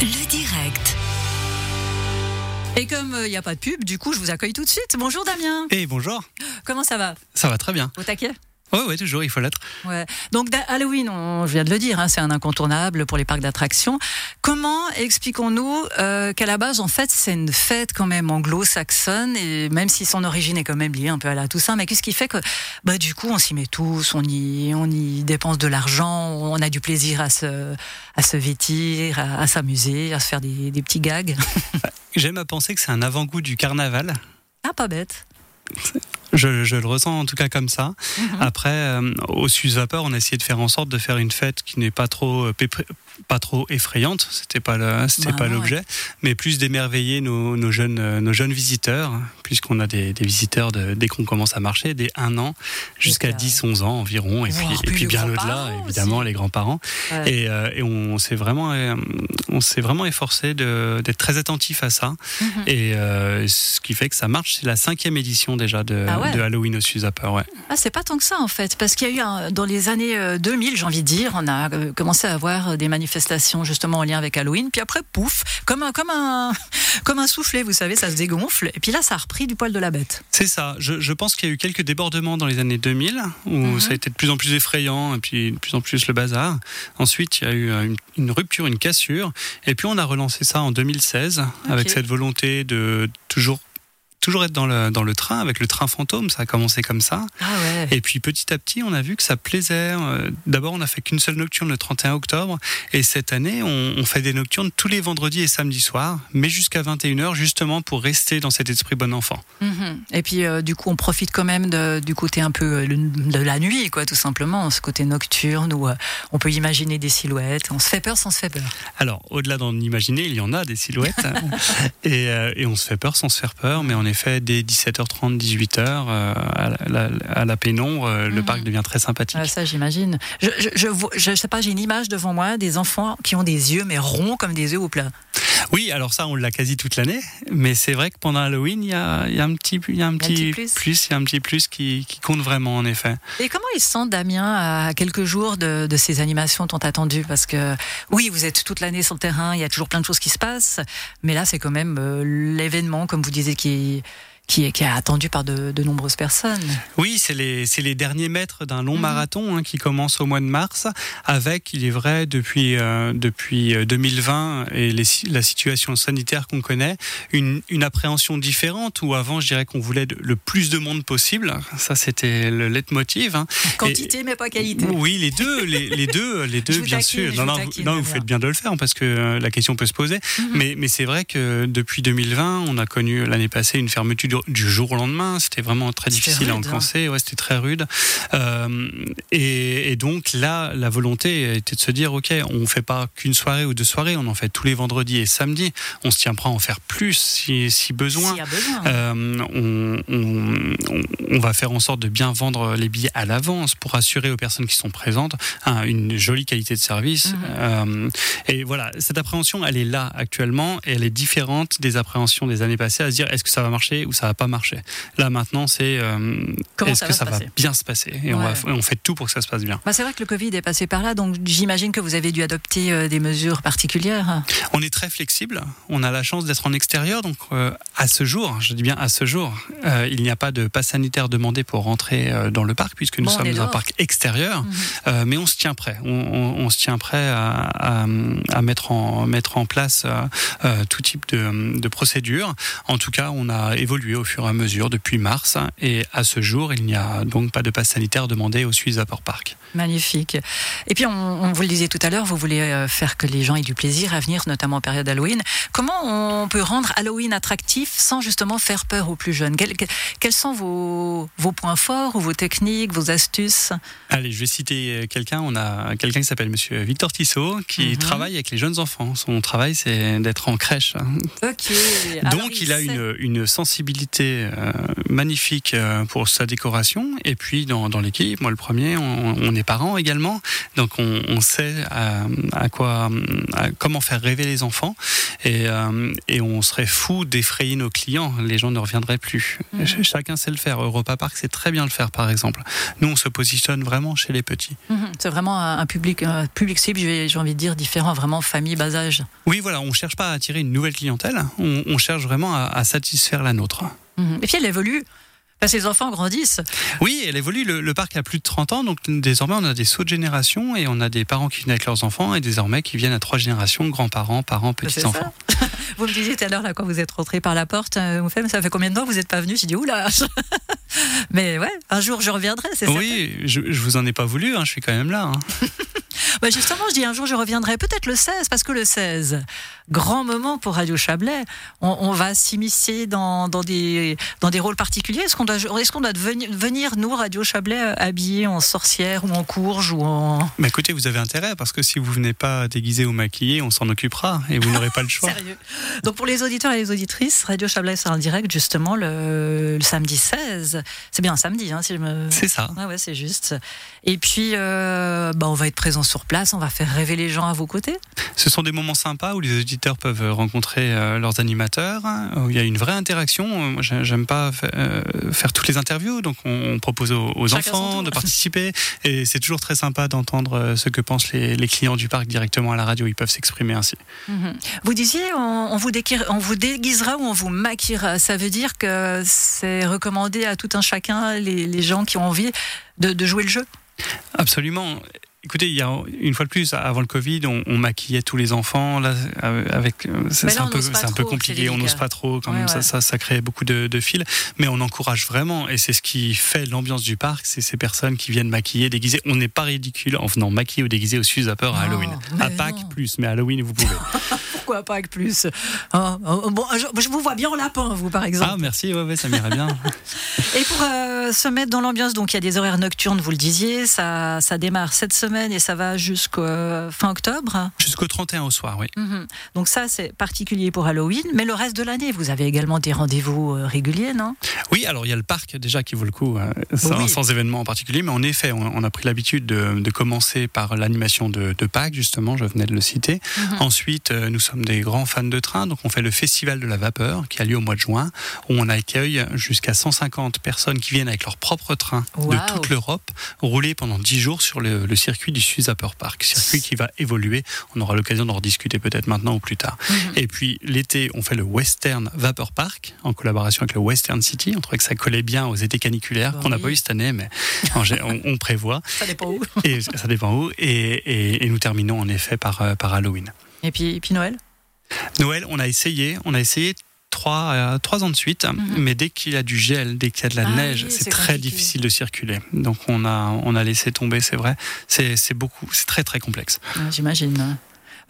Le direct. Et comme il n'y a pas de pub, du coup, je vous accueille tout de suite. Bonjour Damien. Et bonjour. Comment ça va? Ça va très bien. Au taquet? Oui, oui, toujours, il faut l'être. Ouais. Donc Halloween, on, je viens de le dire, hein, c'est un incontournable pour les parcs d'attractions. Comment expliquons-nous euh, qu'à la base, en fait, c'est une fête quand même anglo-saxonne, et même si son origine est quand même liée un peu à la Toussaint, mais qu'est-ce qui fait que, bah, du coup, on s'y met tous, on y, on y dépense de l'argent, on a du plaisir à se, à se vêtir, à, à s'amuser, à se faire des, des petits gags? J'aime à penser que c'est un avant-goût du carnaval. Ah, pas bête. Je, je le ressens en tout cas comme ça. Après, euh, au Suze Vapeur, on a essayé de faire en sorte de faire une fête qui n'est pas trop, euh, pas trop effrayante. C'était pas le, c'était Bah pas l'objet, mais plus d'émerveiller nos, nos jeunes, euh, nos jeunes visiteurs, puisqu'on a des, des visiteurs de, dès qu'on commence à marcher, dès un an jusqu'à Jusqu'à- 10, 11 ans environ, et puis, et puis bien au-delà, évidemment, aussi. les grands-parents. Ouais. Et, euh, et on s'est vraiment, euh, on s'est vraiment efforcé de- d'être très attentif à ça. Mhm. Et euh, ce qui fait que ça marche. C'est la cinquième édition déjà de, Ah ouais. De Halloween au Suze Upper, ouais. Ah, c'est pas tant que ça en fait, parce qu'il y a eu un- dans les années euh, 2000, j'ai envie de dire, on a euh, commencé à avoir euh, des manifestations justement en lien avec Halloween, puis après pouf, comme un comme un comme un soufflet, vous savez, ça se dégonfle, et puis là ça a repris du poil de la bête. C'est ça. Je, je pense qu'il y a eu quelques débordements dans les années 2000 où Mhm. ça a été de plus en plus effrayant et puis de plus en plus le bazar. Ensuite, il y a eu euh, une, une rupture, une cassure. Et puis on a relancé ça en 2016 avec cette volonté de toujours toujours être dans le, dans le train avec le train fantôme. Ça a commencé comme ça. Ah ouais. Et puis petit à petit, on a vu que ça plaisait. Euh, D'abord, on n'a fait qu'une seule nocturne le 31 octobre. Et cette année, on, on fait des nocturnes tous les vendredis et samedis soirs, mais jusqu'à 21h, justement pour rester dans cet esprit bon enfant. Mhm. Et puis euh, du coup on profite quand même de- du côté un peu euh, de la nuit, quoi, tout simplement, ce côté nocturne où euh, on peut imaginer des silhouettes, on se fait peur sans se faire peur. Alors, au-delà d'en imaginer, il y en a des silhouettes. et, euh, et on se fait peur sans se faire peur. Mais en effet, dès 17h30, 18h, euh, à, la, à la pénombre, euh, le Mhm. parc devient très sympathique. Ouais, ça, j'imagine. Je, je, je, vois- je sais pas, j'ai une image devant moi des enfants qui ont des yeux, mais ronds comme des œufs au plat. Oui, alors ça, on l'a quasi toute l'année. Mais c'est vrai que pendant Halloween, il y a, il y a un petit, il y a un petit petit plus. il y a un petit plus qui, qui compte vraiment, en effet. Et comment ils se sentent, Damien, à quelques jours de, de ces animations tant attendues? Parce que, oui, vous êtes toute l'année sur le terrain, il y a toujours plein de choses qui se passent, mais là, c'est quand même euh, l'événement, comme vous disiez, qui, qui, est, qui est attendu par de, de nombreuses personnes. Oui, c'est les, les derniers mètres d'un long Mhm. marathon hein, qui commence au mois de mars, avec, il est vrai, depuis, euh, depuis euh, 2020 et les, si- la situation sanitaire qu'on connaît, une, une appréhension différente où avant, je dirais qu'on voulait de- le plus de monde possible. Ça, c'était le leitmotiv. hein. Quantité, mais pas qualité. Oui, les deux, les, les deux, les deux, bien taquine, sûr. Non, vous non, taquine, non, vous faites bien de le faire parce que euh, la question peut se poser. Mhm. Mais, mais c'est vrai que depuis 2020, on a connu l'année passée une fermeture du- du jour au lendemain. C'était vraiment très difficile à rude, hein. encancer. Ouais, c'était très rude. Euh, et, et donc là, la volonté était de se dire, ok, on fait pas qu'une soirée ou deux soirées, on en fait tous les vendredis et samedis. On se tient prêt à en faire plus si, si besoin. S'il y a besoin. Euh, on, on- on- on va faire en sorte de bien vendre les billets à l'avance pour assurer aux personnes qui sont présentes hein, une jolie qualité de service. Mhm. Euh, et voilà, cette appréhension, elle est là actuellement et elle est différente des appréhensions des années passées à se dire est-ce que ça va marcher ou ça va pas marcher. Là maintenant, c'est euh, est-ce ça que ça va bien se passer? Et on, va, on fait tout pour que ça se passe bien. Bah, c'est vrai que le Covid est passé par là, donc j'imagine que vous avez dû adopter euh, des mesures particulières. On est très flexible. On a la chance d'être en extérieur, donc euh, à ce jour, je dis bien à ce jour, euh, il n'y a pas de passe sanitaire demandé pour rentrer euh, dans le parc puisque nous Bon, sommes dans un parc extérieur. Mhm. Euh, mais on se tient prêt. On, on- on se tient prêt à, à- à mettre en mettre en place tout type de, de procédures. En tout cas, on a évolué au fur et à mesure depuis mars et à ce jour, il n'y a donc pas de passe sanitaire demandé au Suisse Vapor Park. Magnifique. Et puis, on, on vous le disait tout à l'heure, vous voulez faire que les gens aient du plaisir à venir, notamment en période Halloween. Comment on peut rendre Halloween attractif sans justement faire peur aux plus jeunes Quels, quels sont vos, vos points forts ou vos techniques, vos astuces? Allez, je vais citer quelqu'un. On a quelqu'un qui s'appelle Monsieur Victor Tissot qui Mhm. travaille avec les jeunes enfants. Son travail, c'est d'être en crèche. Ok. Donc, il a une, une sensibilité euh, magnifique euh, pour sa décoration. Et puis, dans, dans l'équipe, moi le premier, on, on est parents également. Donc, on, on sait à, à quoi, à comment faire rêver les enfants. Et, euh, et on serait fou d'effrayer nos clients, les gens ne reviendraient plus. Mhm. Chacun sait le faire. Europa Park sait très bien le faire, par exemple. Nous, on se positionne vraiment chez les petits. Mhm. C'est vraiment un public, un public cible, j'ai envie de dire, différent, vraiment famille, bas âge. Oui, voilà, on cherche pas à attirer une nouvelle clientèle, on, on cherche vraiment à, à satisfaire la nôtre. Mhm. Et puis elle évolue. Que les enfants grandissent. Oui, elle évolue. Le, le parc a plus de 30 ans, donc désormais on a des sauts de génération et on a des parents qui viennent avec leurs enfants et désormais qui viennent à trois générations, grands-parents, parents, petits-enfants. Vous me disiez tout à l'heure, là, quand vous êtes rentré par la porte, euh, vous faites, mais ça fait combien de temps que vous n'êtes pas venu? J'ai dit, oula Mais ouais, un jour je reviendrai, c'est ça Oui, je, je vous en ai pas voulu, hein, je suis quand même là. hein. Bah justement, je dis un jour je reviendrai, peut-être le 16, parce que le 16, grand moment pour Radio Chablais. On, on va s'immiscer dans, dans, des, dans des rôles particuliers. Est-ce qu'on doit, est qu'on doit venir, nous, Radio Chablais, euh, habillés en sorcière ou en courge ou en. Mais écoutez, vous avez intérêt parce que si vous venez pas déguisé ou maquillé, on s'en occupera et vous n'aurez pas le choix. Sérieux. Donc pour les auditeurs et les auditrices, Radio Chablais sera en direct justement le, le samedi 16. C'est bien un samedi, hein, si je me. C'est ça. Ah ouais, c'est juste. Et puis, euh, bah, on va être présent sur place, on va faire rêver les gens à vos côtés. Ce sont des moments sympas où les auditeurs peuvent rencontrer euh, leurs animateurs, hein, où il y a une vraie interaction. Euh, Moi, j'aime pas euh, faire toutes les interviews, donc on, propose aux, Chacun enfants de participer. Et c'est toujours très sympa d'entendre ce que pensent les, les clients du parc directement à la radio. Ils peuvent s'exprimer ainsi. Mhm. Vous disiez, on, on vous déguira- on vous déguisera ou on vous maquillera. Ça veut dire que c'est recommandé à tout un chacun, les, les gens qui ont envie de, de jouer le jeu? Absolument. Écoutez, il y a une fois de plus, avant le Covid, on, on maquillait tous les enfants. Là, euh, avec, euh, c'est un peu, un compliqué. On n'ose pas trop, quand Ouais, même. Ça, ouais. ça, ça crée beaucoup de, de fils. Mais on encourage vraiment, et c'est ce qui fait l'ambiance du parc, c'est ces personnes qui viennent maquiller, déguiser. On n'est pas ridicule en venant maquiller ou déguiser au Suzapper à Non, Halloween. mais À Pâques non. plus, mais à Halloween vous pouvez. Pourquoi pas avec plus Oh, oh, Bon, je, je vous vois bien en lapin, vous, par exemple. ah merci, ouais, ouais, ça m'irait bien. Et pour euh, se mettre dans l'ambiance, donc il y a des horaires nocturnes, vous le disiez, ça, ça démarre cette semaine et ça va jusqu'à fin octobre. Jusqu'au 31 au soir, oui. Mhm. Donc ça, c'est particulier pour Halloween, mais le reste de l'année, vous avez également des rendez-vous euh, réguliers, non? Oui, alors il y a le parc déjà qui vaut le coup, euh, sans, Oui. sans événement en particulier, mais en effet, on, on a pris l'habitude de, de commencer par l'animation de, de Pâques, justement, je venais de le citer. Mhm. Ensuite, euh, nous sommes des grands fans de train, donc on fait le Festival de la Vapeur qui a lieu au mois de juin, où on accueille jusqu'à 150 personnes qui viennent avec leur propre train de toute l'Europe, rouler pendant 10 jours sur le, le circuit du Suzapper Park, circuit qui va évoluer. On aura l'occasion d'en rediscuter peut-être maintenant ou plus tard. Mhm. Et puis l'été, on fait le Western Vapor Park en collaboration avec le Western City. On trouvait que ça collait bien aux étés caniculaires qu'on n'a pas eu cette année, mais on, on prévoit. Ça dépend où. Et ça dépend où. Et, et- et nous terminons en effet par, euh, par Halloween. Et puis, et puis Noël? Noël, on a essayé, on a essayé. Trois, euh, trois ans de suite, Mhm. mais dès qu'il y a du gel, dès qu'il y a de la Ah neige, oui, c'est très compliqué. difficile de circuler. Donc on a, on a laissé tomber, c'est vrai. C'est beaucoup, c'est très très complexe. Ouais, J'imagine.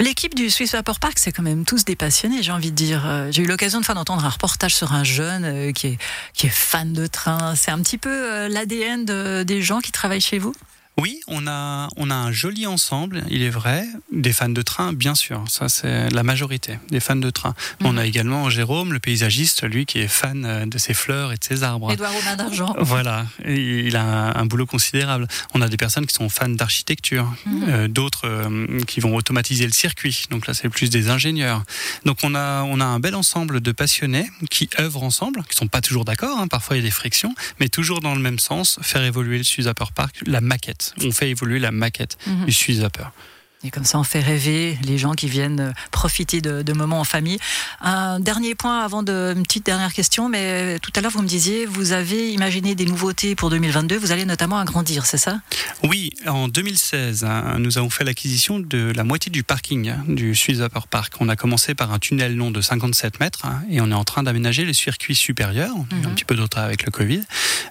L'équipe du Swiss Vapor Park, c'est quand même tous des passionnés, j'ai envie de dire. Euh, J'ai eu l'occasion de fois d'entendre un reportage sur un jeune euh, qui, est, qui est fan de train. C'est un petit peu l'ADN de- des gens qui travaillent chez vous? Oui, on a, on a un joli ensemble, il est vrai. Des fans de train, bien sûr. Ça, c'est la majorité des fans de train. Mhm. On a également Jérôme, le paysagiste, lui, qui est fan euh, de ses fleurs et de ses arbres. Édouard Romain d'Argent. Voilà, il a un, un boulot considérable. On a des personnes qui sont fans d'architecture, Mhm. euh, d'autres euh, qui vont automatiser le circuit. Donc là, c'est plus des ingénieurs. Donc on a, on a un bel ensemble de passionnés qui œuvrent ensemble, qui sont pas toujours d'accord. hein. Parfois, il y a des frictions, mais toujours dans le même sens, faire évoluer le Suzapper Park, la maquette. On fait évoluer la maquette Mhm. du Suzapper. Et comme ça, on fait rêver les gens qui viennent euh, profiter de, de moments en famille. Un dernier point avant de, une petite dernière question, mais tout à l'heure, vous me disiez, vous avez imaginé des nouveautés pour 2022. Vous allez notamment agrandir, c'est ça? Oui, en 2016, hein, nous avons fait l'acquisition de la moitié du parking hein, du Suzapper Park. On a commencé par un tunnel long de 57 mètres hein, et on est en train d'aménager le circuit supérieur. On a eu Mhm. un petit peu d'autre avec le Covid.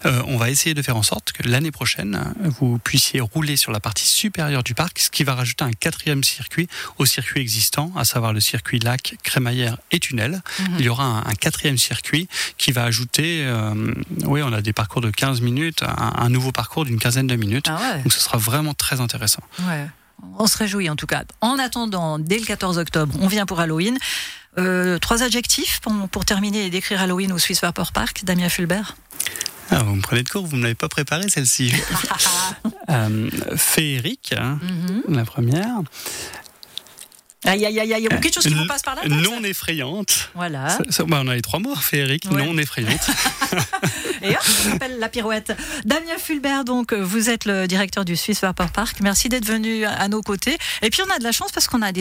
Euh, on va essayer de faire en sorte que l'année prochaine, vous puissiez rouler sur la partie supérieure du parc, ce qui va rajouter un quatrième circuit au circuit existant, à savoir le circuit lac, crémaillère et tunnel. Mhm. Il y aura un, un quatrième circuit qui va ajouter, euh, oui, on a des parcours de 15 minutes, un, un nouveau parcours d'une quinzaine de minutes. Ah ouais. Donc ce sera vraiment très intéressant. Ouais. On se réjouit en tout cas. En attendant, dès le 14 octobre, on vient pour Halloween. Euh, trois adjectifs pour, pour terminer et décrire Halloween au Swiss Vapor Park, Damien Fulbert? Ah, vous me prenez de court, vous ne l'avez pas préparé celle-ci. euh, féerique, hein, Mhm. la première. Aïe, aïe, aïe, aïe. Quelque chose qui vous passe par tête Non effrayante. Voilà. Ça, ça, bah, on a les trois mots, féerique, Ouais. non effrayante. Et hop, ça s'appelle la pirouette. Damien Fulbert, donc, vous êtes le directeur du Swiss Vapor Park. Merci d'être venu à nos côtés. Et puis, on a de la chance parce qu'on a des